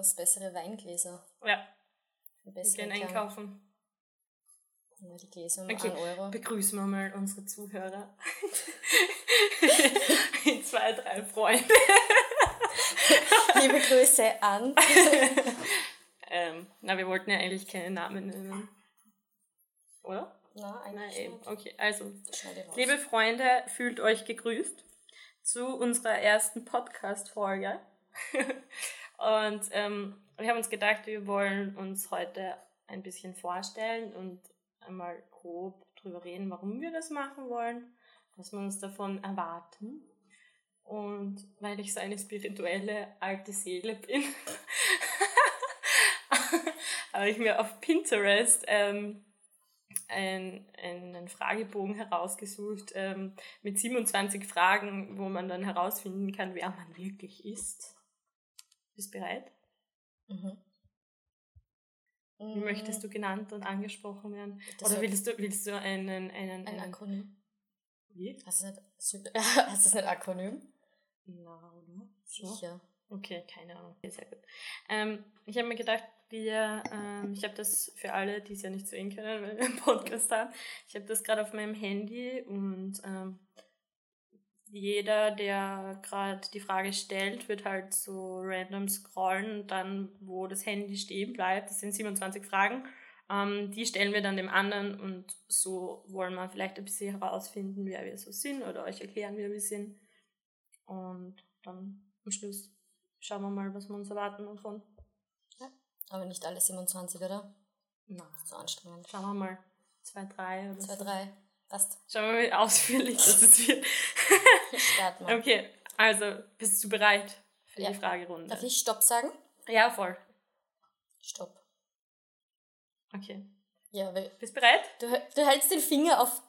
Ist bessere Weingläser. Ja, Wir gehen einkaufen. Ja, die Gläser um Okay, 1 Euro. begrüßen wir mal unsere Zuhörer. Zwei, drei Freunde. Liebe Grüße an. Ähm, na, wir wollten ja eigentlich keine Namen nennen. Oder? Na, Nein, eigentlich eben. nicht. Okay, also, liebe Freunde, fühlt euch gegrüßt zu unserer ersten Podcast-Folge. Und ähm, wir haben uns gedacht, wir wollen uns heute ein bisschen vorstellen und einmal grob drüber reden, warum wir das machen wollen, was wir uns davon erwarten. Und weil ich so eine spirituelle alte Seele bin, habe ich mir auf Pinterest ähm, ein, einen Fragebogen herausgesucht ähm, mit 27 Fragen, wo man dann herausfinden kann, wer man wirklich ist. Bist bereit? Mhm. Wie möchtest du genannt und angesprochen werden? Das Oder willst du, willst du einen, einen, Ein Akronym. wie? Hast du nicht, hast es nicht Akronym? Na, oder? So? Sicher. Okay, keine Ahnung. Sehr gut. Ähm, ich habe mir gedacht, wir, ähm, ich habe das für alle, die es ja nicht sehen können, weil wir einen Podcast haben, ich habe das gerade auf meinem Handy und ähm, jeder, der gerade die Frage stellt, wird halt so random scrollen und dann, wo das Handy stehen bleibt, das sind 27 Fragen, ähm, die stellen wir dann dem anderen und so wollen wir vielleicht ein bisschen herausfinden, wer wir so sind oder euch erklären, wer wir sind. Und dann am Schluss schauen wir mal, was wir uns erwarten davon. Aber nicht alle 27, oder? Na, So anstrengend. schauen wir mal. Zwei, drei oder Zwei, so. drei. Passt. Schauen wir mal, wie ausführlich das wird. Start mal. Okay, also bist du bereit für Ja. die Fragerunde? Darf ich Stopp sagen? Ja, voll. Stopp. Okay. Ja, weil Bist bereit? du, du hältst den Finger auf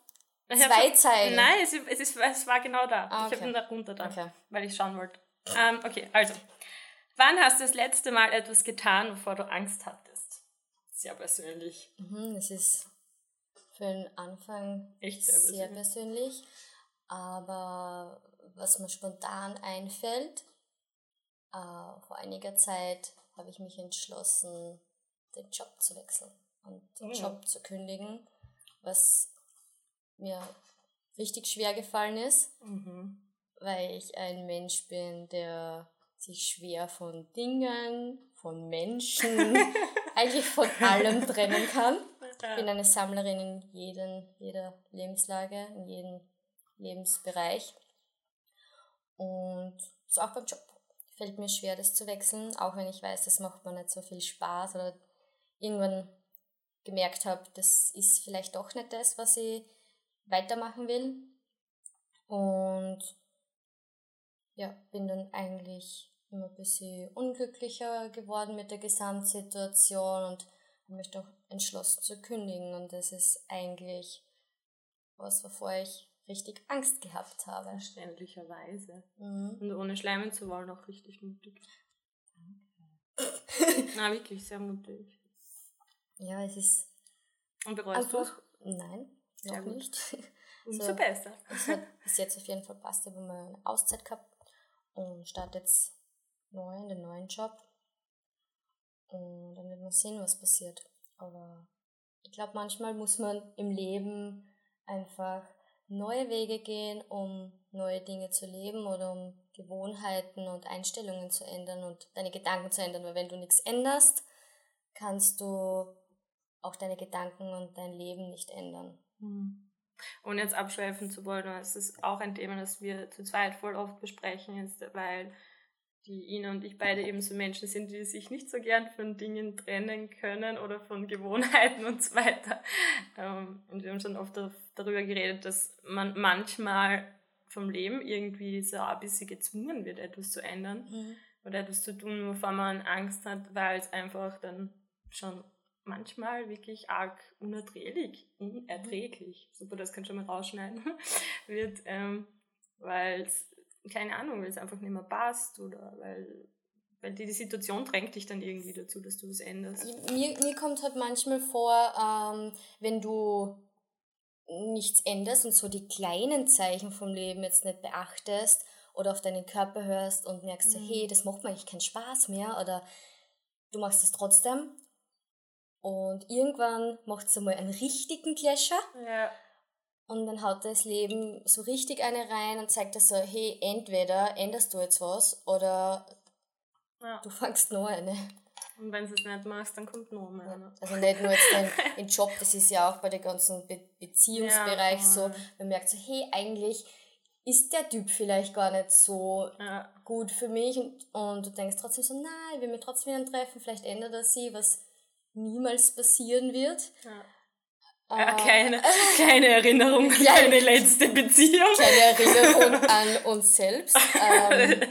Ich zwei Zeilen. Nein, es, ist- es, ist, es war genau da. Ah, Ich okay. habe ihn da runter da, Okay. weil ich schauen wollte. Ähm, okay, also. Wann hast du das letzte Mal etwas getan, wovor du Angst hattest? Sehr persönlich. Mhm, das ist für den Anfang Echt sehr sehr persönlich. Aber was mir spontan einfällt, äh, vor einiger Zeit habe ich mich entschlossen, den Job zu wechseln und den Oh. Job zu kündigen, was mir richtig schwer gefallen ist, Mhm. weil ich ein Mensch bin, der sich schwer von Dingen, von Menschen, eigentlich von allem trennen kann. Ich bin eine Sammlerin in jeden, jeder Lebenslage, in jedem Lebensbereich. Und so auch beim Job. Fällt mir schwer, das zu wechseln, auch wenn ich weiß, das macht mir nicht so viel Spaß oder irgendwann gemerkt habe, das ist vielleicht doch nicht das, was ich weitermachen will. Und ja, bin dann eigentlich immer ein bisschen unglücklicher geworden mit der Gesamtsituation und habe mich doch entschlossen zu kündigen. Und das ist eigentlich was, wovor ich richtig Angst gehabt habe. Verständlicherweise. Mhm. Und ohne schleimen zu wollen, auch richtig mutig. Na, wirklich, sehr mutig. Ja, es ist Und bereust du es? Nein, noch gut. nicht. Umso so. besser. Es hat bis jetzt auf jeden Fall passt. Mal eine Auszeit gehabt und starte jetzt neu in den neuen Job. Und dann wird man sehen, was passiert. Aber ich glaube, manchmal muss man im Leben einfach neue Wege gehen, um neue Dinge zu leben oder um Gewohnheiten und Einstellungen zu ändern und deine Gedanken zu ändern. Weil wenn du nichts änderst, kannst du auch deine Gedanken und dein Leben nicht ändern. Mhm. Ohne jetzt abschweifen zu wollen, es ist auch ein Thema, das wir zu zweit voll oft besprechen, jetzt, weil die Ina und ich beide eben so Menschen sind, die sich nicht so gern von Dingen trennen können oder von Gewohnheiten und so weiter. Ähm, Und wir haben schon oft dar- darüber geredet, dass man manchmal vom Leben irgendwie so ein bisschen gezwungen wird, etwas zu ändern oder etwas zu tun, wovor man Angst hat, weil es einfach dann schon manchmal wirklich arg unerträglich, unerträglich, super, das kann schon mal rausschneiden, wird, ähm, weil es, keine Ahnung, weil es einfach nicht mehr passt oder weil, weil die, die Situation drängt dich dann irgendwie dazu, dass du was änderst. Mir, mir kommt halt manchmal vor, ähm, wenn du nichts änderst und so die kleinen Zeichen vom Leben jetzt nicht beachtest oder auf deinen Körper hörst und merkst, Mhm. hey, das macht mir eigentlich keinen Spaß mehr oder du machst es trotzdem. Und irgendwann macht es einmal einen richtigen Clasher Ja. Und dann haut das Leben so richtig eine rein und zeigt dir so, hey, entweder änderst du jetzt was oder ja. du fangst noch eine. Und wenn du es nicht machst, dann kommt noch mehr. Ne? Also nicht nur jetzt den Job, das ist ja auch bei dem ganzen Be Beziehungsbereich Ja, so. Man merkt so, hey, eigentlich ist der Typ vielleicht gar nicht so Ja. gut für mich und, und du denkst trotzdem so, nein, ich will mich trotzdem wieder treffen, vielleicht ändert er sie, was niemals passieren wird. Ja. Äh, Ja, keine, keine Erinnerung an Ja. deine letzte Beziehung. Kleine Erinnerung an uns selbst. Ähm,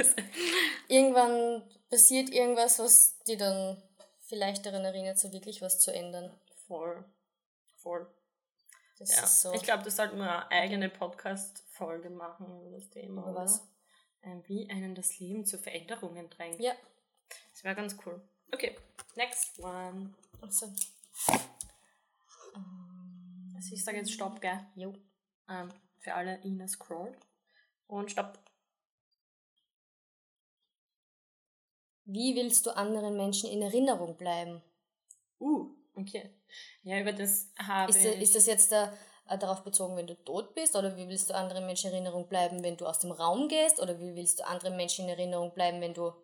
irgendwann passiert irgendwas, was die dann vielleicht daran erinnert, so wirklich was zu ändern. Voll. Voll. Das Ja. ist so. Ich glaube, das sollten wir eine eigene Podcast-Folge machen über das Thema. Oder? was? Wie einen das Leben zu Veränderungen drängt. Ja. Das wäre ganz cool. Okay, next one. Also, Also ich sage jetzt Stopp, gell? jo. Ähm, für alle Ina scrollt. Und Stopp. Wie willst du anderen Menschen in Erinnerung bleiben? Uh, okay. Ja, über das habe Ist, ich... ist das jetzt da, äh, darauf bezogen, wenn du tot bist? Oder wie willst du anderen Menschen in Erinnerung bleiben, wenn du aus dem Raum gehst? Oder wie willst du anderen Menschen in Erinnerung bleiben, wenn du.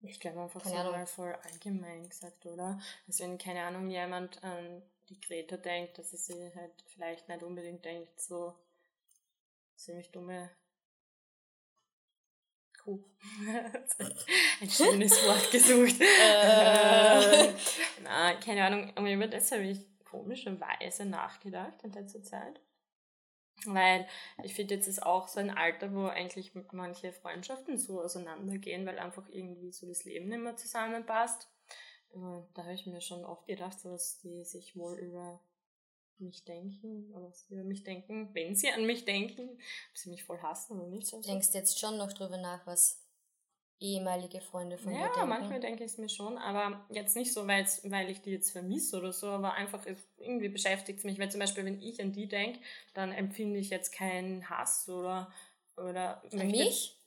Ich glaube einfach so mal voll allgemein gesagt, oder? Also wenn, keine Ahnung, jemand an die Greta denkt, dass sie halt vielleicht nicht unbedingt denkt, so ziemlich dumme Kuh. Ein schönes Wort gesucht. Äh. Na, keine Ahnung, aber über das habe ich komischerweise nachgedacht in letzter Zeit. Weil ich finde, jetzt ist auch so ein Alter, wo eigentlich manche Freundschaften so auseinandergehen, weil einfach irgendwie so das Leben nicht mehr zusammenpasst. Da habe ich mir schon oft gedacht, dass die sich wohl über mich denken, oder was sie über mich denken, wenn sie an mich denken, ob sie mich voll hassen oder nicht. Du Also. denkst jetzt schon noch drüber nach, was ehemalige Freunde von dir Ja, denken. manchmal denke ich es mir schon, aber jetzt nicht so, weil ich die jetzt vermisse oder so, aber einfach irgendwie beschäftigt es mich, weil zum Beispiel, wenn ich an die denke, dann empfinde ich jetzt keinen Hass oder oder An mich?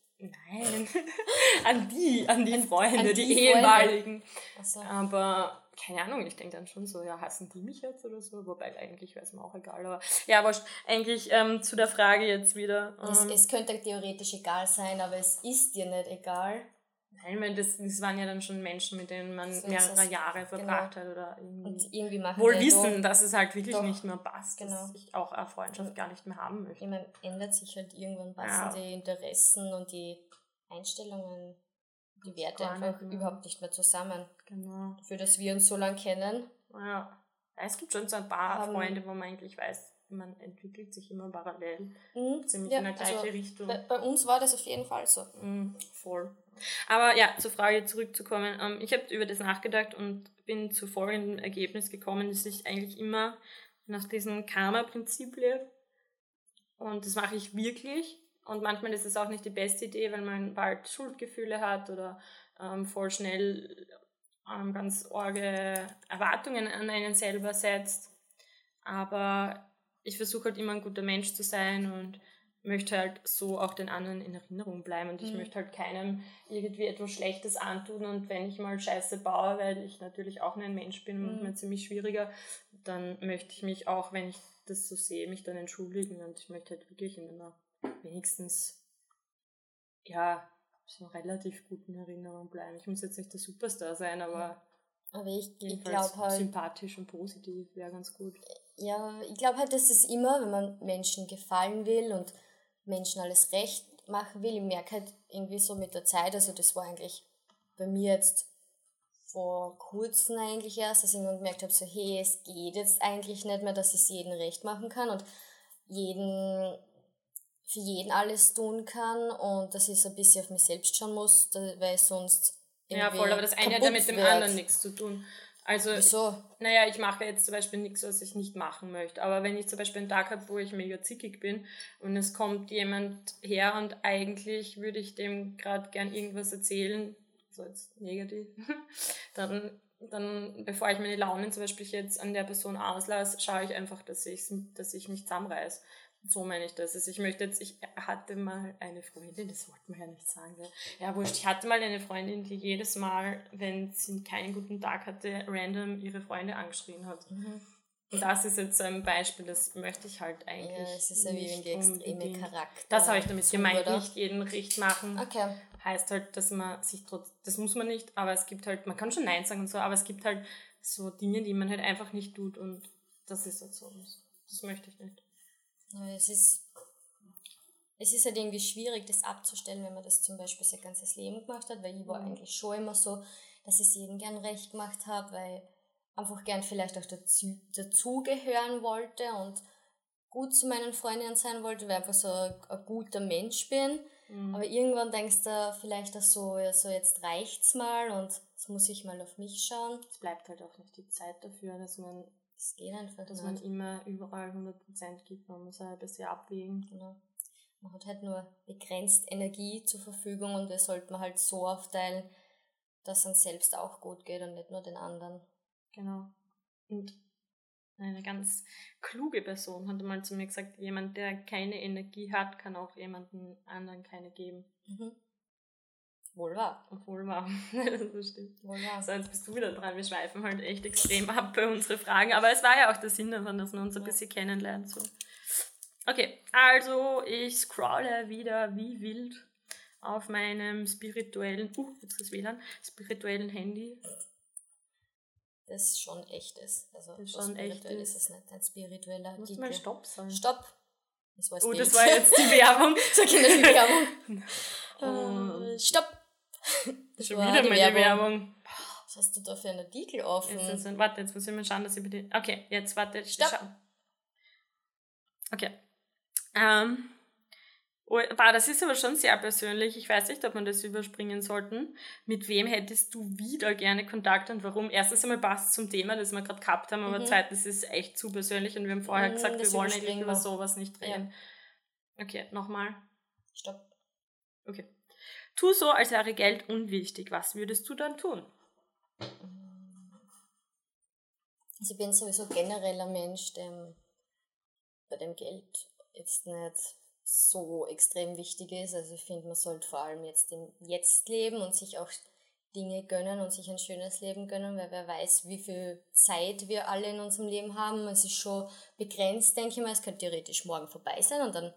Nein, an die, an die Freunde, an die, die ehemaligen. Achso. Aber keine Ahnung, ich denke dann schon so, ja, hassen die mich jetzt oder so? Wobei eigentlich wäre es mir auch egal. Aber ja, aber eigentlich ähm, zu der Frage jetzt wieder. Es, Ähm, es könnte theoretisch egal sein, aber es ist dir nicht egal. Nein, meine, das, das waren ja dann schon Menschen, mit denen man So mehrere es. Jahre verbracht hat oder irgendwie. Und irgendwie Wohl wissen, doch- dass es halt wirklich doch, nicht mehr passt, genau. dass ich auch eine Freundschaft gar nicht mehr haben möchte. Ich meine, ändert sich halt irgendwann passen Ja. die Interessen und die Einstellungen, die Werte einfach nicht überhaupt nicht mehr zusammen. Genau. Für das wir uns so lange kennen. Ja. Es gibt schon so ein paar Freunde, wo man eigentlich weiß, man entwickelt sich immer parallel. Mhm. Ziemlich Ja, in der gleiche also Richtung. Bei, bei uns war das auf jeden Fall so. Mm, voll. Aber ja, zur Frage zurückzukommen. Ähm, ich habe über das nachgedacht und bin zu folgendem Ergebnis gekommen, dass ich eigentlich immer nach diesem Karma-Prinzip lebe. Und das mache ich wirklich. Und manchmal ist es auch nicht die beste Idee, weil man bald Schuldgefühle hat oder ähm, voll schnell ähm, ganz orge Erwartungen an einen selber setzt. Aber ich versuche halt immer ein guter Mensch zu sein und möchte halt so auch den anderen in Erinnerung bleiben und ich Mhm. möchte halt keinem irgendwie etwas Schlechtes antun und wenn ich mal Scheiße baue, weil ich natürlich auch nur ein Mensch bin, Mhm. manchmal ziemlich schwieriger, dann möchte ich mich auch, wenn ich das so sehe, mich dann entschuldigen und ich möchte halt wirklich in einer wenigstens ja so relativ guten Erinnerung bleiben. Ich muss jetzt nicht der Superstar sein, aber Aber ich, ich glaube halt, sympathisch und positiv wäre ganz gut. ja, ich glaube halt, dass es immer, wenn man Menschen gefallen will und Menschen alles recht machen will, ich merke halt irgendwie so mit der Zeit, also das war eigentlich bei mir jetzt vor kurzem eigentlich erst, dass ich irgendwann gemerkt habe, so hey, es geht jetzt eigentlich nicht mehr, dass ich es jedem recht machen kann und jeden für jeden alles tun kann und dass ich so ein bisschen auf mich selbst schauen muss, weil sonst Ja, voll, aber das eine hat ja mit dem wird. anderen nichts zu tun. Also, Wieso? naja, ich mache jetzt zum Beispiel nichts, was ich nicht machen möchte. Aber wenn ich zum Beispiel einen Tag habe, wo ich mega zickig bin und es kommt jemand her und eigentlich würde ich dem gerade gern irgendwas erzählen, so jetzt negativ, dann, dann, bevor ich meine Launen zum Beispiel jetzt an der Person auslasse, schaue ich einfach, dass, dass ich mich zusammenreiß. So meine ich das. Also ich möchte jetzt, ich hatte mal eine Freundin, das wollte man ja nicht sagen. Ja, wurscht, ich hatte mal eine Freundin, die jedes Mal, wenn sie keinen guten Tag hatte, random ihre Freunde angeschrien hat. Mhm. Und das ist jetzt so ein Beispiel, das möchte ich halt eigentlich. Ja, es ist ja wie ein extreme Charakter. Das habe ich damit gemeint, oder? nicht jeden Richt machen. Okay. Heißt halt, dass man sich trotz, das muss man nicht, aber es gibt halt, man kann schon Nein sagen und so, aber es gibt halt so Dinge, die man halt einfach nicht tut und das ist halt so. Das möchte ich nicht. Es ist, es ist halt irgendwie schwierig, das abzustellen, wenn man das zum Beispiel sein ganzes Leben gemacht hat, weil ich war mhm. eigentlich schon immer so, dass ich es jedem gern recht gemacht habe, weil einfach gern vielleicht auch dazu, dazugehören wollte und gut zu meinen Freundinnen sein wollte, weil ich einfach so ein, ein guter Mensch bin. Mhm. Aber irgendwann denkst du vielleicht auch so, ja, so jetzt reicht's mal und jetzt muss ich mal auf mich schauen. Es bleibt halt auch nicht die Zeit dafür, dass man das geht einfach Dass nicht. man immer überall 100% gibt, man muss halt ein bisschen abwägen. Genau. Man hat halt nur begrenzt Energie zur Verfügung und das sollte man halt so aufteilen, dass es uns selbst auch gut geht und nicht nur den anderen. Genau. Und eine ganz kluge Person hat mal zu mir gesagt, jemand, der keine Energie hat, kann auch jemanden anderen keine geben. Mhm. Wohl wahr. Wohl wahr. das stimmt. Wohl wahr. So, jetzt bist du wieder dran. Wir schweifen halt echt extrem ab bei unseren Fragen. Aber es war ja auch der Sinn davon, dass man uns ein bisschen kennenlernt. So. Okay, also ich scrolle wieder wie wild auf meinem spirituellen, uh, jetzt das WLAN, spirituellen Handy. Das schon echt ist. Also das ist schon echt ist. ist es nicht ein spiritueller Muss mal Stopp sagen. Stopp. Das war oh, das war jetzt die Werbung. so die Werbung. uh, stopp. Das Schon wieder meine Werbung. Werbung. Was hast du da für einen Artikel offen? Jetzt ein, warte, jetzt muss ich mal schauen, dass ich bitte. Okay, jetzt warte. Stopp. Okay. Ähm. Oh, das ist aber schon sehr persönlich. Ich weiß nicht, ob man das überspringen sollten. Mit wem hättest du wieder gerne Kontakt und warum? Erstens einmal passt zum Thema, das wir gerade gehabt haben, aber mhm. zweitens ist es echt zu persönlich und wir haben vorher mhm, gesagt, wir wollen eigentlich über sowas nicht reden. Ja. Okay, nochmal. Stopp. Okay. Tu so, als wäre Geld unwichtig. Was würdest du dann tun? Also ich bin sowieso generell ein Mensch, dem bei dem Geld jetzt nicht so extrem wichtig ist. Also ich finde, man sollte vor allem jetzt im Jetzt leben und sich auch Dinge gönnen und sich ein schönes Leben gönnen, weil wer weiß, wie viel Zeit wir alle in unserem Leben haben. Es ist schon begrenzt, denke ich mal. Es könnte theoretisch morgen vorbei sein und dann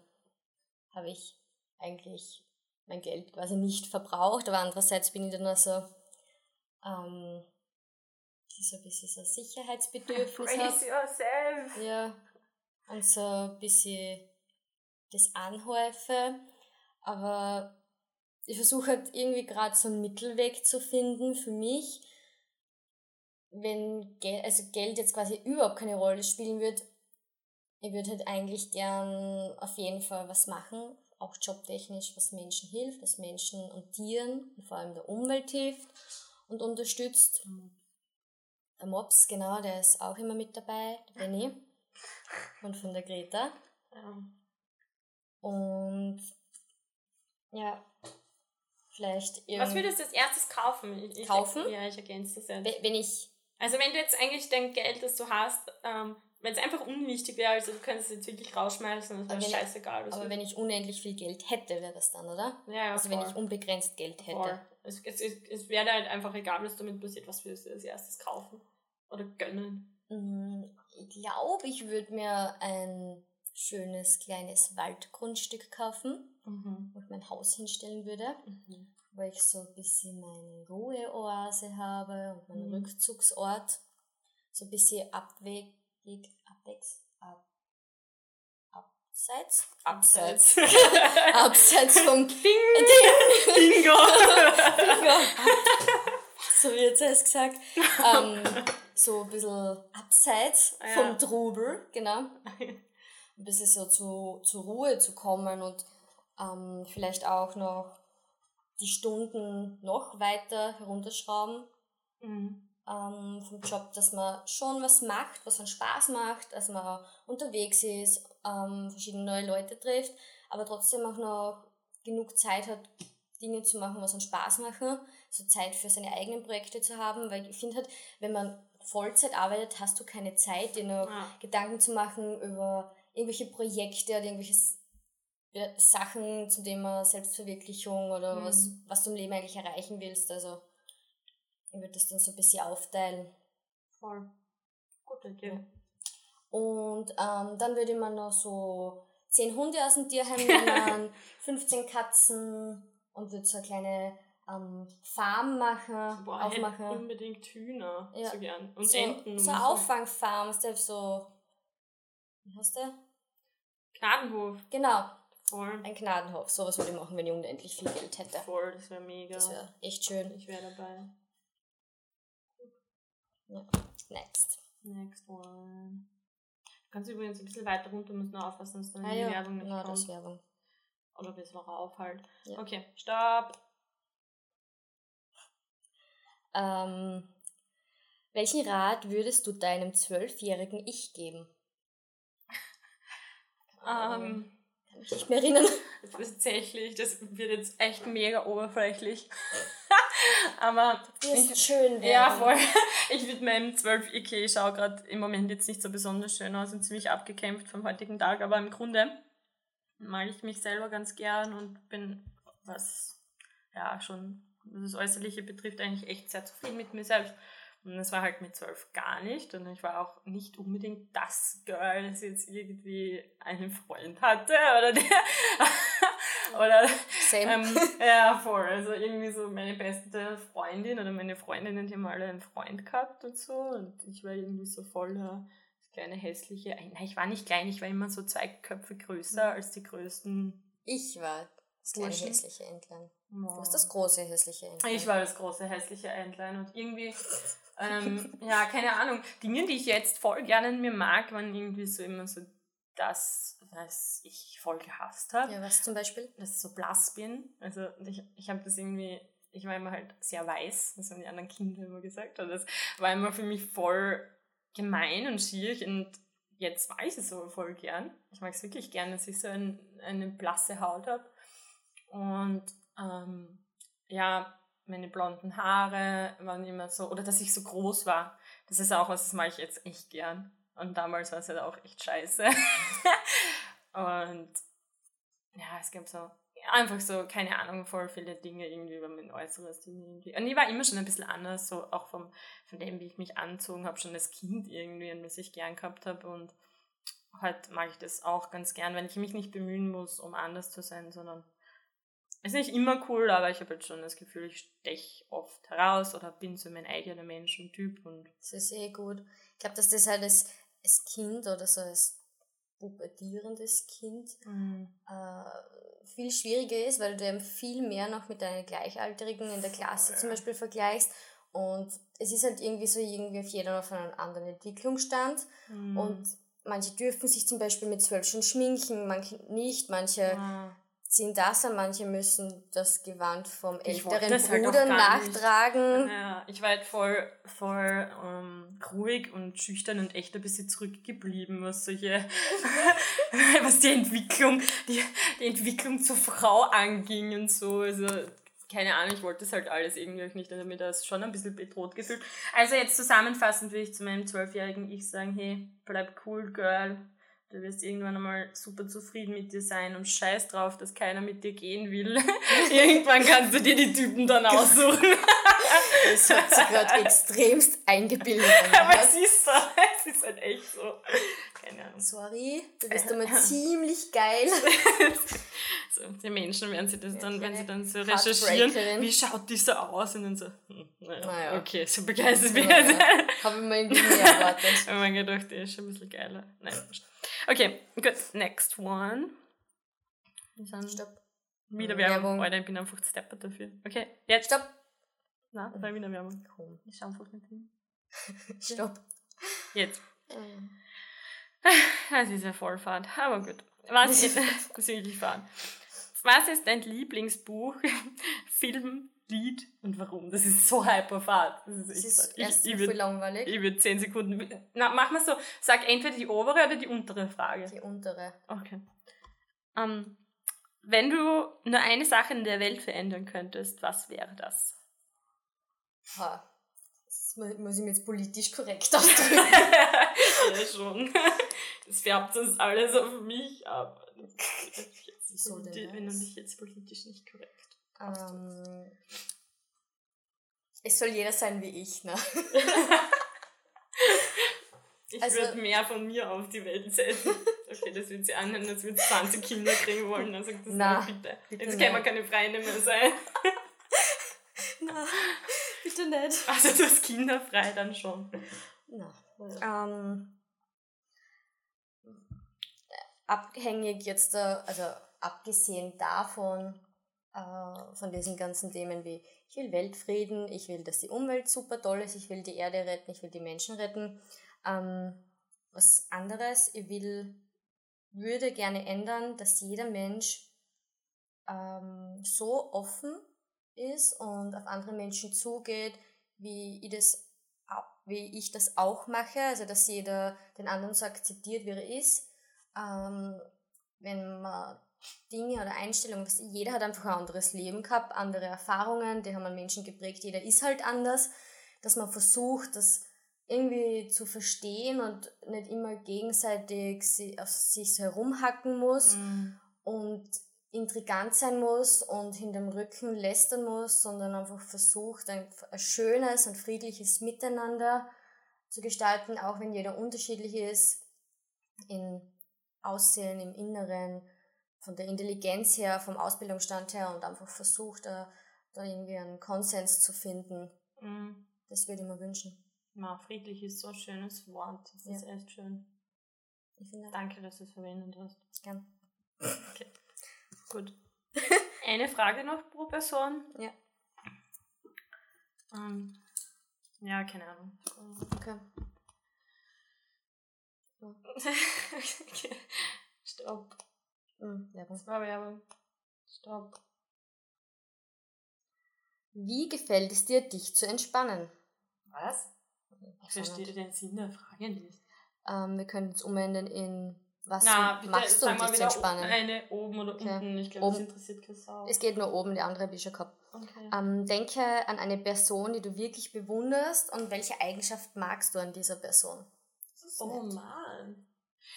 habe ich eigentlich mein Geld quasi nicht verbraucht, aber andererseits bin ich dann also ähm, so ein bisschen so Sicherheitsbedürfnis Brace yourself. Ja. Und so ein bisschen das anhäufe. Aber ich versuche halt irgendwie gerade so einen Mittelweg zu finden für mich. Wenn Geld, also Geld jetzt quasi überhaupt keine Rolle spielen wird, ich würde halt eigentlich gern auf jeden Fall was machen, auch jobtechnisch, was Menschen hilft, was Menschen und Tieren und vor allem der Umwelt hilft und unterstützt. Der Mops, genau, der ist auch immer mit dabei, der Benny und von der Greta. Und ja, vielleicht. Was würdest du als erstes kaufen? Ich, kaufen? Ja, ich ergänze das jetzt. Wenn ich. Also wenn du jetzt eigentlich dein Geld, das du hast, ähm, wenn es einfach unwichtig wäre, also du könntest es jetzt wirklich rausschmeißen, das wäre scheißegal. Ich, aber wenn ich unendlich viel Geld hätte, wäre das dann, oder? Ja, ja Also voll. wenn ich unbegrenzt Geld hätte. Voll. Es, es, es wäre halt einfach egal, was damit passiert, was würdest du als erstes kaufen oder gönnen? Mm, ich glaube, ich würde mir ein schönes kleines Waldgrundstück kaufen, mhm. wo ich mein Haus hinstellen würde, mhm. wo ich so ein bisschen meine Ruheoase habe und meinen mhm. Rückzugsort, so ein bisschen abweg liegt abwegs, ab, abseits, abseits, abseits vom Ding, Bingo, Bingo, so wird es gesagt, ähm, so ein bisschen abseits ah, ja. vom Trubel, genau, ein bisschen so zu, zur Ruhe zu kommen und ähm, vielleicht auch noch die Stunden noch weiter herunterschrauben. Mhm ähm, vom Job, dass man schon was macht, was einen Spaß macht, dass man unterwegs ist, ähm, verschiedene neue Leute trifft, aber trotzdem auch noch genug Zeit hat, Dinge zu machen, was einen Spaß machen, so Zeit für seine eigenen Projekte zu haben, weil ich finde halt, wenn man Vollzeit arbeitet, hast du keine Zeit, dir noch ja. Gedanken zu machen über irgendwelche Projekte oder irgendwelche Sachen zum Thema Selbstverwirklichung oder mhm. was, was du im Leben eigentlich erreichen willst. Also ich würde das dann so ein bisschen aufteilen. Voll. Gute Idee. Ja. Und ähm, dann würde man noch so 10 Hunde aus dem Tierheim nehmen, 15 Katzen und würde so eine kleine ähm, Farm machen, Boah, aufmachen. Ich unbedingt Hühner ja. so gern. Und so, Enten. So eine Auffangfarm, so, wie heißt der? Gnadenhof. Genau. Voll. Ein Gnadenhof. Sowas würde ich machen, wenn ich unendlich viel Geld hätte. Voll, das wäre mega. Das wäre echt schön. Ich wäre dabei. Ja. Next. Next one. Du kannst übrigens ein bisschen weiter runter, musst nur aufpassen, dass dann ah, die ja. Werbung nicht no, kommt. Das Werbung. Oder bis noch aufhalt. Ja. Okay, stopp. Ähm, welchen Rat würdest du deinem zwölfjährigen Ich geben? ähm, Kann mich nicht mehr erinnern. Tatsächlich, das wird jetzt echt mega oberflächlich. Aber. Ist schön. Werden. Ja, voll. Ich würde meinem 12 IK, ich schaue gerade im Moment jetzt nicht so besonders schön aus und ziemlich abgekämpft vom heutigen Tag, aber im Grunde mag ich mich selber ganz gern und bin, was ja schon das Äußerliche betrifft, eigentlich echt sehr zufrieden mit mir selbst. Und das war halt mit zwölf gar nicht. Und ich war auch nicht unbedingt das Girl, das jetzt irgendwie einen Freund hatte oder der. oder. Same. Ähm, ja, voll. Also irgendwie so meine beste Freundin oder meine Freundinnen, die haben alle einen Freund gehabt und so. Und ich war irgendwie so voll der kleine hässliche. Nein, ich war nicht klein, ich war immer so zwei Köpfe größer mhm. als die größten. Ich war das kleine hässliche Entlein. Du warst das große hässliche Entlein. Ich war das große hässliche Entlein und irgendwie ähm, ja, keine Ahnung. Dinge, die ich jetzt voll gerne in mir mag, waren irgendwie so immer so das, was ich voll gehasst habe. Ja, was zum Beispiel? Dass ich so blass bin. Also ich, ich habe das irgendwie, ich war immer halt sehr weiß, das haben die anderen Kinder immer gesagt. Und das war immer für mich voll gemein und schier und jetzt weiß ich es aber voll gern. Ich mag es wirklich gern, dass ich so ein, eine blasse Haut habe. Und ähm, ja, meine blonden Haare waren immer so, oder dass ich so groß war. Das ist auch was, das mache ich jetzt echt gern. Und damals war es halt auch echt scheiße. und ja, es gab so einfach so, keine Ahnung, voll viele Dinge irgendwie über mein Äußeres. Irgendwie. Und ich war immer schon ein bisschen anders, so auch vom, von dem, wie ich mich anzogen habe, schon als Kind irgendwie, und was ich gern gehabt habe. Und heute mag ich das auch ganz gern, wenn ich mich nicht bemühen muss, um anders zu sein, sondern ist nicht immer cool, aber ich habe jetzt schon das Gefühl, ich steche oft heraus oder bin so mein eigener Menschentyp. Und das ist eh gut. Ich glaube, dass das halt als, als Kind oder so als pubertierendes Kind mhm. äh, viel schwieriger ist, weil du eben viel mehr noch mit deinen Gleichaltrigen in der Klasse zum Beispiel vergleichst. Und es ist halt irgendwie so, irgendwie auf jeder auf einem anderen Entwicklungsstand. Mhm. Und manche dürfen sich zum Beispiel mit zwölf schon schminken, manche nicht, manche ja ziehen das an, manche müssen das Gewand vom älteren halt Bruder halt nachtragen. Ja, ich war halt voll, voll ähm, ruhig und schüchtern und echt ein bisschen zurückgeblieben, was solche, was die Entwicklung, die, die Entwicklung zur Frau anging und so. Also, keine Ahnung, ich wollte das halt alles irgendwie nicht, also mir das schon ein bisschen bedroht gefühlt. Also jetzt zusammenfassend will ich zu meinem zwölfjährigen Ich sagen, hey, bleib cool, Girl, Du wirst irgendwann einmal super zufrieden mit dir sein und scheiß drauf, dass keiner mit dir gehen will. irgendwann kannst du dir die Typen dann aussuchen. das hat sich gerade extremst eingebildet. Aber es ist so. Es ist halt echt so. Keine Ahnung. Sorry, du bist immer ziemlich geil. so, die Menschen werden sie das dann, wenn sie dann so recherchieren, wie schaut die so aus? Und dann so, hm, naja, naja. okay, so begeistert bin ich. Habe ich mir irgendwie mehr erwartet. Ich habe mir gedacht, der ist schon ein bisschen geiler. Nein, Okay, gut. Next one. Stopp. Wieder Werbung. Werbung. Alter, ich bin einfach steppert dafür. Okay, jetzt. Stopp. Nein, da war wieder Werbung. Komm. Ich schau einfach nicht hin. Stopp. Jetzt. Das ist ja Vollfahrt, aber gut. Was ist, das ist wirklich Fahrt. Was ist dein Lieblingsbuch, Film, Lied und warum. Das ist so hyperfahrt. Das ist, das ist ich, ich würd, langweilig. Ich würde 10 Sekunden. Na, mach mal so. Sag entweder die obere oder die untere Frage. Die untere. Okay. Um, ähm, wenn du nur eine Sache in der Welt verändern könntest, was wäre das? Ha. Das muss ich mir jetzt politisch korrekt ausdrücken. ja, schon. Das färbt uns alles auf mich ab. Wieso denn wenn du mich jetzt politisch nicht korrekt ähm, Es soll jeder sein wie ich, ne? ich also, würde mehr von mir auf die Welt setzen. Okay, das wird sie anhören, als würde 20 Kinder kriegen wollen. Also das na, bitte. bitte. Jetzt kann man keine Freunde mehr sein. na, bitte nicht. Also das kinderfrei dann schon. Na, ähm, abhängig jetzt, also abgesehen davon, äh, von diesen ganzen Themen wie ich will Weltfrieden, ich will, dass die Umwelt super toll ist, ich will die Erde retten, ich will die Menschen retten. Ähm, was anderes, ich will, würde gerne ändern, dass jeder Mensch ähm, so offen ist und auf andere Menschen zugeht, wie ich das wie ich das auch mache, also dass jeder den anderen so akzeptiert, wie er ist. Ähm, wenn man Dinge oder Einstellungen, was jeder hat einfach ein anderes Leben gehabt, andere Erfahrungen, die haben an Menschen geprägt, jeder ist halt anders, dass man versucht, das irgendwie zu verstehen und nicht immer gegenseitig auf sich herumhacken muss mhm. und intrigant sein muss und hinterm Rücken lästern muss, sondern einfach versucht, ein, ein schönes und friedliches Miteinander zu gestalten, auch wenn jeder unterschiedlich ist, in Aussehen, im Inneren, von der Intelligenz her, vom Ausbildungsstand her und einfach versucht, da, da irgendwie einen Konsens zu finden. Mhm. Das würde ich mir wünschen. Ja, friedlich ist so ein schönes Wort. Das ja. ist echt schön. Danke, dass du es verwendet hast. Gern. Okay. Gut. Eine Frage noch pro Person. Ja. Ähm, ja, keine Ahnung. Okay. okay. Stopp. Mhm, Werbung. Das war Werbung. Stopp. Wie gefällt es dir, dich zu entspannen? Was? Ich verstehe den Sinn der Frage nicht. Ähm, wir können es umwenden in was Na, bitte, machst du, um dich zu entspannen? Eine oben oder okay. unten. Ich glaube, das interessiert keine Sau. Es geht nur oben, die andere habe ich schon gehabt. Okay. Ähm, denke an eine Person, die du wirklich bewunderst und welche Eigenschaft magst du an dieser Person? oh nett. Mann.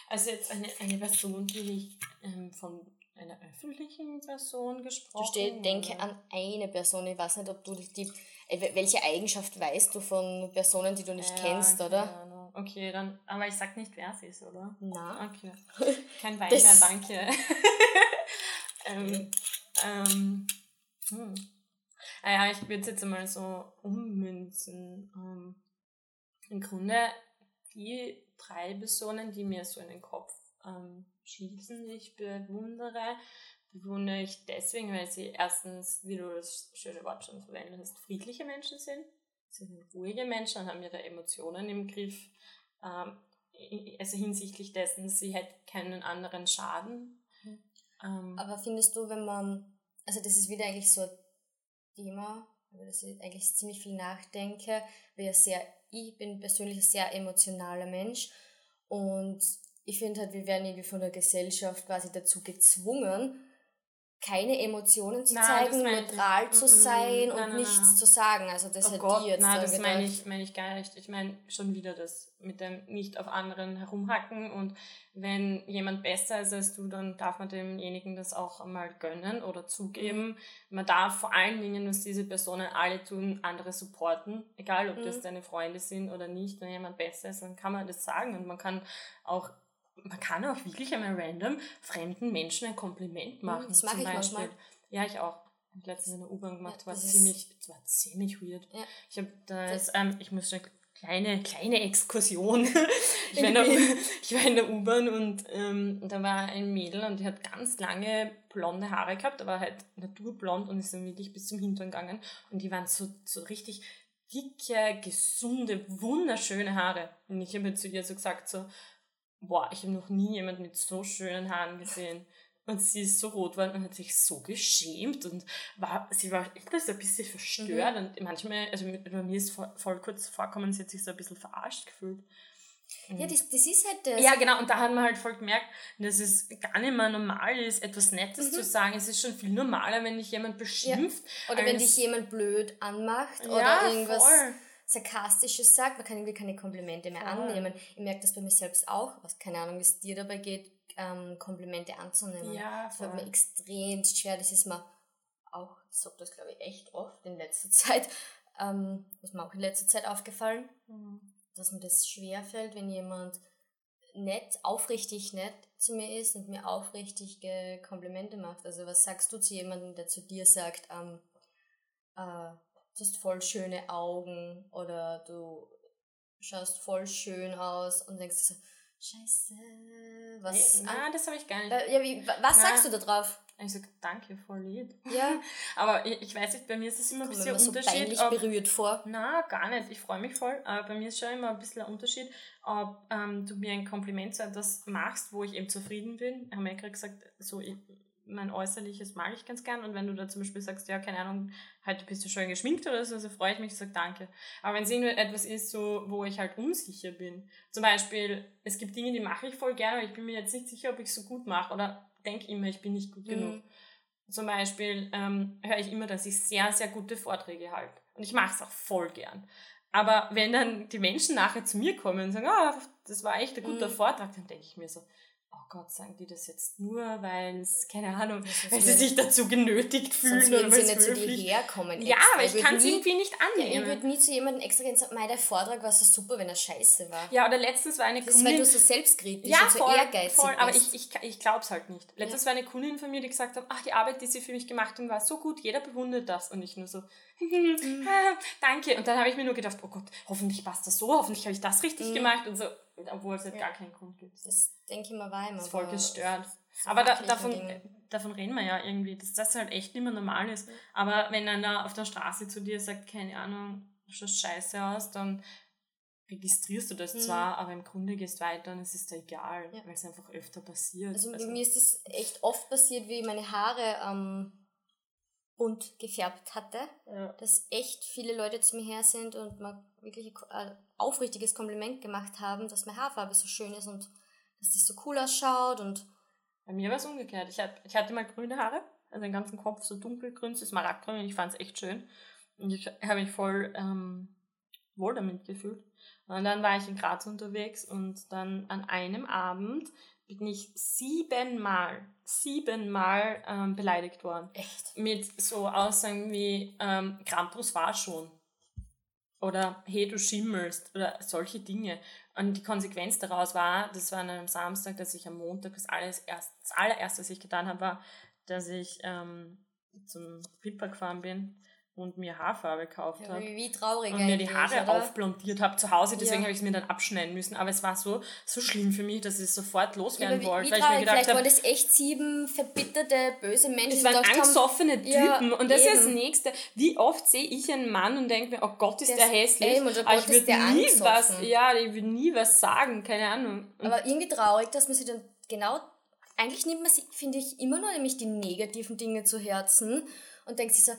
Also jetzt eine, eine Person, die ich ähm, von einer öffentlichen Person gesprochen Du steh, denke an eine Person. Ich weiß nicht, ob du die, äh, welche Eigenschaft weißt du von Personen, die du nicht ja, kennst, oder? Ahnung. Okay, dann, aber ich sag nicht, wer sie ist, oder? Na. Okay. Kein Wein mehr, danke. ähm, ähm, hm. Ah ja, ich würde es jetzt einmal so ummünzen. Ähm, Im Grunde die drei Personen, die mir so in den Kopf ähm, schießen, die ich bewundere, bewundere ich deswegen, weil sie erstens, wie du das schöne Wort schon verwendet hast, friedliche Menschen sind. Sie sind ruhige Menschen und haben ihre Emotionen im Griff. Ähm, also hinsichtlich dessen, sie hätte keinen anderen Schaden. Mhm. Ähm, Aber findest du, wenn man, also das ist wieder eigentlich so ein Thema, über das ich eigentlich ziemlich viel nachdenke, weil sehr, ich bin persönlich ein sehr emotionaler Mensch und ich finde halt, wir werden irgendwie von der Gesellschaft quasi dazu gezwungen, keine Emotionen zu nein, zeigen, neutral ich, zu sein nein, und nein, nichts zu sagen. Also das oh hat Gott, jetzt nein, das meine ich, meine ich gar nicht. Ich meine schon wieder das mit dem nicht auf anderen herumhacken und wenn jemand besser ist als du, dann darf man demjenigen das auch einmal gönnen oder zugeben. Mhm. Man darf vor allen Dingen, was diese Personen alle tun, andere supporten. Egal, ob mhm. das deine Freunde sind oder nicht. Wenn jemand besser ist, dann kann man das sagen und man kann auch man kann auch wirklich einmal random fremden Menschen ein Kompliment mhm, machen. Das mache ich Beispiel. manchmal. Ja, ich auch. Ich habe letztens in der U-Bahn gemacht, ja, war ziemlich, das war ziemlich weird. Ja. Ich habe da, ähm, ich muss schon kleine, kleine Exkursion. ich, war in der, ich war in der U-Bahn und ähm, da war ein Mädel und die hat ganz lange blonde Haare gehabt, aber halt naturblond und ist dann wirklich bis zum Hintern gegangen. Und die waren so, so richtig dicke, gesunde, wunderschöne Haare. Und ich habe zu ihr so gesagt, so, boah, ich habe noch nie jemanden mit so schönen Haaren gesehen. Und sie ist so rot geworden und hat sich so geschämt und war, sie war echt so ein bisschen verstört mhm. und manchmal, also bei mir ist voll, voll kurz vorkommen, sie hat sich so ein bisschen verarscht gefühlt. Ja, das, das ist halt das. Ja, genau. Und da hat man halt voll gemerkt, dass es gar nicht mehr normal ist, etwas Nettes mhm. zu sagen. Es ist schon viel normaler, wenn dich jemand beschimpft. Ja. Oder wenn dich jemand blöd anmacht ja, oder irgendwas. Voll Sarkastisches sagt, man kann irgendwie keine Komplimente mehr Voll. annehmen. Ich merke das bei mir selbst auch, was keine Ahnung, wie es dir dabei geht, ähm, Komplimente anzunehmen. Ja, das fällt mir extrem schwer. Das ist mir auch, ich sag das glaube ich echt oft in letzter Zeit, ähm, ist mir auch in letzter Zeit aufgefallen, Mhm. dass mir das schwer fällt, wenn jemand nett, aufrichtig nett zu mir ist und mir aufrichtige Komplimente macht. Also was sagst du zu jemandem, der zu dir sagt, ähm, äh, du hast voll schöne Augen oder du schaust voll schön aus und denkst so, scheiße, was... Nee, na, das habe ich gar nicht. Äh, ja, wie, wa- was Na. sagst du da drauf? Ich sage, danke, voll lieb. Ja, Aber ich, ich weiß nicht, bei mir ist es immer ein bisschen so Unterschied. peinlich ob- berührt vor. Na, gar nicht. Ich freue mich voll. Aber bei mir ist schon immer ein bisschen ein Unterschied, ob ähm, du mir ein Kompliment zu etwas machst, wo ich eben zufrieden bin. Haben wir ja gerade gesagt, so ich, mein Äußerliches mag ich ganz gern. Und wenn du da zum Beispiel sagst, ja, keine Ahnung, heute bist du schön geschminkt oder so, so freue ich mich sage danke. Aber wenn es irgendwie etwas ist, so, wo ich halt unsicher bin, zum Beispiel, es gibt Dinge, die mache ich voll gerne, aber ich bin mir jetzt nicht sicher, ob ich es so gut mache oder denke immer, ich bin nicht gut genug. Mhm. Zum Beispiel ähm, höre ich immer, dass ich sehr, sehr gute Vorträge halte. Und ich mache es auch voll gern. Aber wenn dann die Menschen nachher zu mir kommen und sagen, ah, das war echt ein guter Mhm. Vortrag, dann denke ich mir so, oh Gott, sagen die das jetzt nur, weil es, keine Ahnung, weil sie sich dazu genötigt fühlen Sonst oder weil sie nicht zu dir herkommen. Ja, extra. aber ich würd kann es irgendwie nicht Ja, ich annehmen. würde nie zu jemandem extra gehen und sagen, "Mei, der Vortrag war so super, wenn er scheiße war. Ja, oder letztens war eine Das ist, weil Kundin, du so selbstkritisch ja, und so voll, ehrgeizig voll, aber bist. ich, ich, ich glaube es halt nicht. Letztens war eine Kundin von mir, die gesagt hat, ach, die Arbeit, die sie für mich gemacht haben, war so gut, jeder bewundert das. Und ich nur so, Mhm. danke. Und dann habe ich mir nur gedacht, oh Gott, hoffentlich passt das so, hoffentlich habe ich das richtig Mhm. gemacht und so, obwohl es halt gar keinen Grund gibt. Das Das denke ich mir war immer. ist voll gestört. Aber da, davon, Dinge. davon reden wir ja irgendwie, dass das halt echt nicht mehr normal ist. Aber wenn einer auf der Straße zu dir sagt, keine Ahnung, du schaust scheiße aus, dann registrierst du das Mhm. zwar, aber im Grunde gehst du weiter und es ist da egal, Ja. weil es einfach öfter passiert. Also, mir ist es echt oft passiert, wie meine Haare ähm, bunt gefärbt hatte, ja. dass echt viele Leute zu mir her sind und mir wirklich ein äh, aufrichtiges Kompliment gemacht haben, dass meine Haarfarbe so schön ist und dass das so cool ausschaut und Bei mir war es umgekehrt. Ich, hab, ich hatte mal grüne Haare, also den ganzen Kopf so dunkelgrün, so smaragdgrün und ich fand es echt schön. Und ich habe mich voll ähm, wohl damit gefühlt. Und dann war ich in Graz unterwegs und dann an einem Abend bin ich siebenmal, siebenmal ähm, beleidigt worden. echt. Mit so Aussagen wie ähm, Krampus war schon. Oder hey, du schimmelst. Oder solche Dinge. Und die Konsequenz daraus war, das war an einem Samstag, dass ich am Montag das, alles erst, das allererste, was ich getan habe, war, dass ich ähm, zum Pippa gefahren bin und mir Haarfarbe gekauft Ja, habe wie, traurig und mir die Haare oder? aufblondiert habe zu Hause. Deswegen Ja. habe ich es mir dann abschneiden müssen. Aber es war so, so schlimm für mich, dass ich es sofort Ja, loswerden wie, wollte. wie weil ich mir traurig, gedacht vielleicht habe, waren das echt sieben verbitterte, böse Menschen, es waren angesoffene Typen. Ja, und das ist das eben. Nächste. Wie oft sehe ich einen Mann und denke mir, oh Gott, ist Der der, ist- hässlich. eben, oder aber Gott, ich würde nie was, angesoffen. ja, ich würde nie was sagen, keine Ahnung. Aber irgendwie traurig, dass man sich dann genau, eigentlich nimmt man sich, finde ich, immer nur nämlich die negativen Dinge zu Herzen und denkt sich so,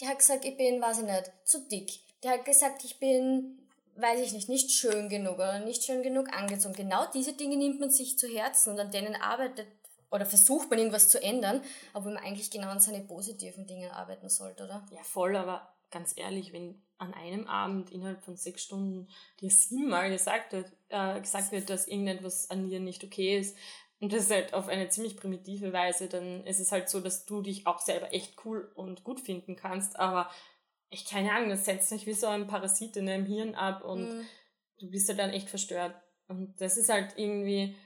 der hat gesagt, ich bin, weiß ich nicht, zu dick. Der hat gesagt, ich bin, weiß ich nicht, nicht schön genug oder nicht schön genug angezogen. Genau diese Dinge nimmt man sich zu Herzen und an denen arbeitet oder versucht man irgendwas zu ändern, obwohl man eigentlich genau an seine positiven Dinge arbeiten sollte, oder? ja, voll, aber ganz ehrlich, wenn an einem Abend innerhalb von sechs Stunden dir siebenmal gesagt wird, äh, gesagt wird, dass irgendetwas an dir nicht okay ist, und das halt auf eine ziemlich primitive Weise, dann ist es halt so, dass du dich auch selber echt cool und gut finden kannst, aber ich keine Ahnung, das setzt sich wie so ein Parasit in deinem Hirn ab und Mhm. du bist ja dann echt verstört. Und das ist halt irgendwie,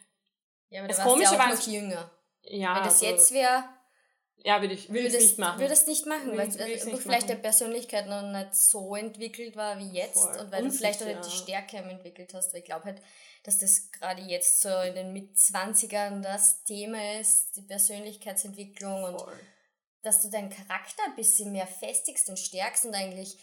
Ja, aber Das Komische ja auch war- noch jünger. ja. Wenn das also, jetzt wäre, Ja, würde ich, würde ich würdest, nicht machen. würdest nicht machen, weil ich's du vielleicht der Persönlichkeit noch nicht so entwickelt war wie jetzt Voll. und weil du vielleicht auch nicht die Stärke entwickelt hast. Weil ich glaube halt, dass das gerade jetzt so in den Mitzwanzigern das Thema ist, die Persönlichkeitsentwicklung und Voll. dass du deinen Charakter ein bisschen mehr festigst und stärkst und eigentlich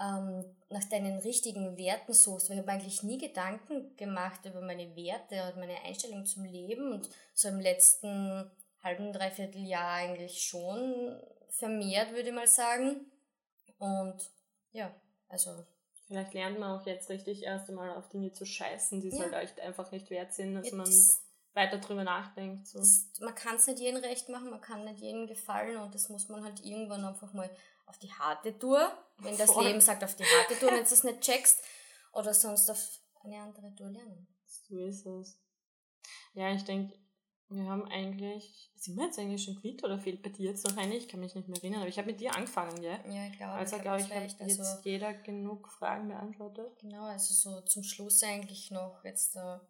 ähm, nach deinen richtigen Werten suchst. Weil ich habe eigentlich nie Gedanken gemacht über meine Werte und meine Einstellung zum Leben und so im letzten halben, dreiviertel Jahr eigentlich schon vermehrt, würde ich mal sagen. Und ja, also Vielleicht lernt man auch jetzt richtig erst einmal auf Dinge zu scheißen, die es Ja. halt echt einfach nicht wert sind, dass man jetzt, weiter drüber nachdenkt. So. man kann es nicht jedem recht machen, man kann nicht jedem gefallen und das muss man halt irgendwann einfach mal auf die harte Tour, wenn das Voll. Leben sagt auf die harte Tour, wenn du es nicht checkst, oder sonst auf eine andere Tour lernen. So ist es. Ja, ich denke, wir haben eigentlich. Sind wir jetzt eigentlich schon quitt oder fehlt bei dir jetzt noch eine? Ich kann mich nicht mehr erinnern, aber ich habe mit dir angefangen, gell? Ja, ich glaube, Also, ich glaube glaub, ich, hat jetzt Also, jeder genug Fragen beantwortet. genau, also so zum Schluss eigentlich noch jetzt der,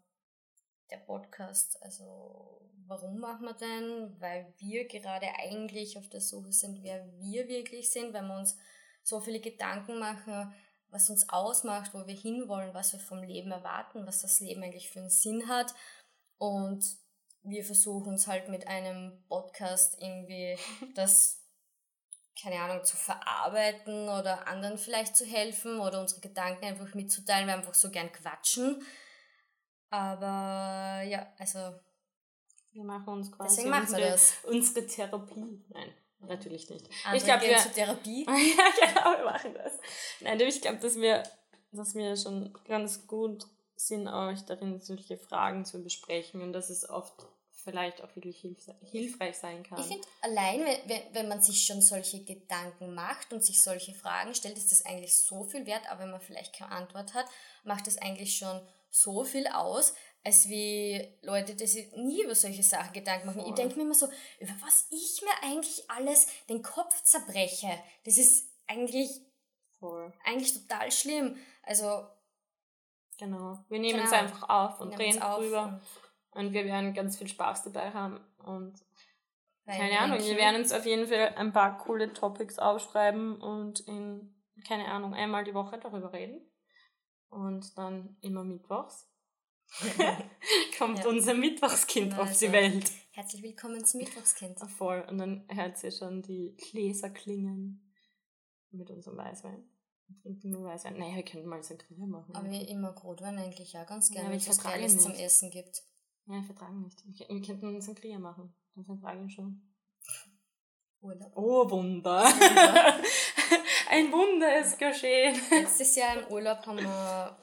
der Podcast. Also, warum machen wir denn? Weil wir gerade eigentlich auf der Suche sind, wer wir wirklich sind, weil wir uns so viele Gedanken machen, was uns ausmacht, wo wir hinwollen, was wir vom Leben erwarten, was das Leben eigentlich für einen Sinn hat. Und wir versuchen uns halt mit einem Podcast irgendwie das, keine Ahnung, zu verarbeiten oder anderen vielleicht zu helfen oder unsere Gedanken einfach mitzuteilen, wir einfach so gern quatschen. Aber ja, also Wir machen uns quasi deswegen machen wir unsere, das. unsere Therapie. Nein, natürlich nicht. Andere ich glaube, wir, zur Therapie. ja, genau, wir machen das. Nein, ich glaube, dass wir, dass wir schon ganz gut sind, euch darin solche Fragen zu besprechen und dass es oft vielleicht auch wirklich hilf hilfreich sein kann. Ich finde, allein, wenn, wenn, man sich schon solche Gedanken macht und sich solche Fragen stellt, ist das eigentlich so viel wert, aber wenn man vielleicht keine Antwort hat, macht das eigentlich schon so viel aus, als wie Leute, die sich nie über solche Sachen Gedanken machen. Ich Voll. denke mir immer so, über was ich mir eigentlich alles den Kopf zerbreche, das ist eigentlich, Voll. eigentlich total schlimm. Also, Genau. Wir nehmen es Genau. einfach auf und es reden drüber. Und wir werden ganz viel Spaß dabei haben. Und Wein keine Ahnung, wir werden uns auf jeden Fall ein paar coole Topics aufschreiben und in, keine Ahnung, einmal die Woche darüber reden. Und dann immer mittwochs kommt Ja. unser Mittwochskind auf die Also. Welt. Herzlich willkommen zum Mittwochskind. Voll. Und dann hört ihr schon die Gläser klingen mit unserem Weißwein. Wir trinken. Naja, wir können mal Sangria machen. Aber ich mag Rotwein eigentlich auch ganz Ja, gerne, wenn ich es was zum. Essen gibt. Ja, ich vertrage nicht. Wir, wir könnten Sangria machen. Dann vertrage ich schon. Urlaub. Oh, Wunder. Wunder. Ein Wunder ist geschehen. Letztes Jahr im Urlaub haben wir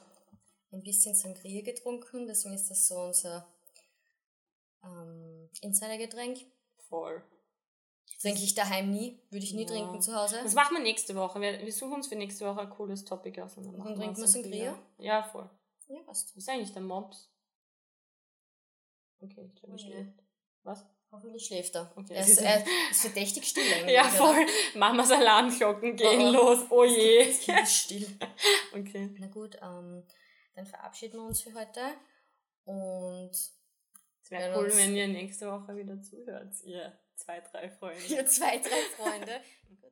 ein bisschen Sangria getrunken, deswegen ist das so unser ähm, Insidergetränk. Voll. Trinke ich daheim nie, würde ich nie Ja. trinken zu Hause. Das machen wir nächste Woche. Wir, wir suchen uns für nächste Woche ein cooles Topic aus. Und dann, machen trinken wir Sangria? Ja, voll. Ja, passt. Was ist eigentlich der Mops? Okay, ich glaube, ich Oh schläft. Was? Hoffentlich schläft er. Okay, er ist, er ist verdächtig still eigentlich. Ja, voll. Mamas Alarmglocken gehen Oh, oh. los. Oh je. Das Kind ist still. Okay. Na gut, ähm, dann verabschieden wir uns für heute. Und Es wäre cool, wenn ihr nächste Woche wieder zuhört, ihr zwei, drei Freunde. ihr zwei, drei Freunde.